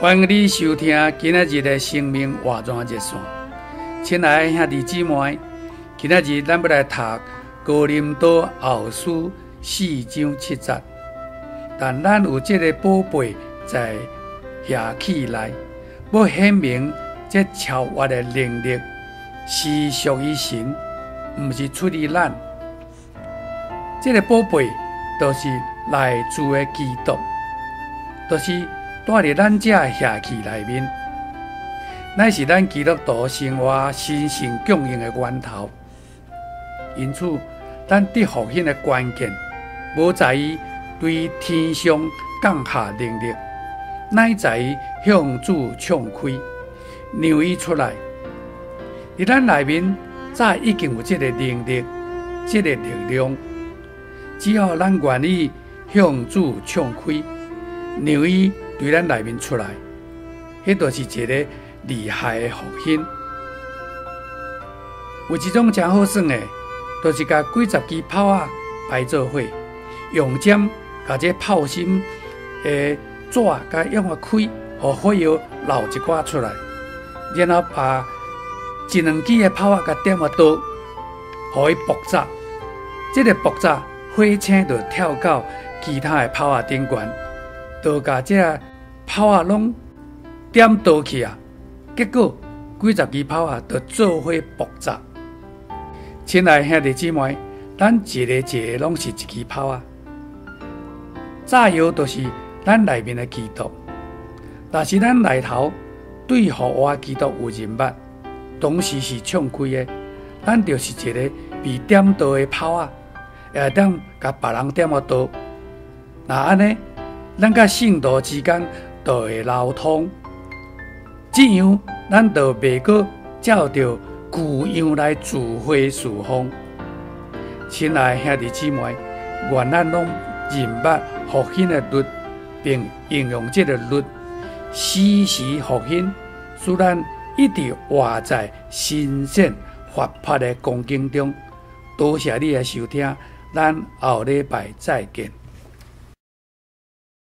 欢迎你收听今仔日的生命化妆热线。亲爱的兄弟姊妹，今仔日咱要来读高林多后书四章七节。但咱有这个宝贝在瓦器内，要显明这超越的能力是属于神，不是出于咱。这个宝贝就是来自的基督，就是。带伫咱这瓦器内面，乃是咱基督徒生活神圣供应的源头。因此，咱得福音的关键，无在于对天上降下能力，乃在于向主敞开，让伊出来。伫咱内面，早已经有这个能力，这个力量，只要咱愿意向主敞开，让伊。对咱内面出来，迄都是一个厉害的福音。有一种真好耍的，都、就是甲几十支炮啊排做伙，用针甲这炮心的纸甲用啊开，互火药漏一寡出来，然后把一两支的炮啊甲点啊倒，互伊爆炸。这个爆炸火星就跳到其他的炮啊顶悬，都甲这。炮啊，拢点倒去啊！结果几十支炮啊，都做伙爆炸。亲爱兄弟姊妹，咱一个一个拢是一支炮啊！炸药都是咱内面的基督，但是咱内头对乎我基督有认捌，同时是敞开的，咱就是一个被点倒的炮啊！也当甲别人点啊倒。那安尼，咱甲圣徒之间。都会流通，这样咱就袂阁照着旧样来自毁事奉。亲爱兄弟姊妹，愿咱拢认捌福音的律，并应用这个律，时时福音，使咱一直活在新鲜活泼的光景中。多谢你的收听，咱后礼拜再见。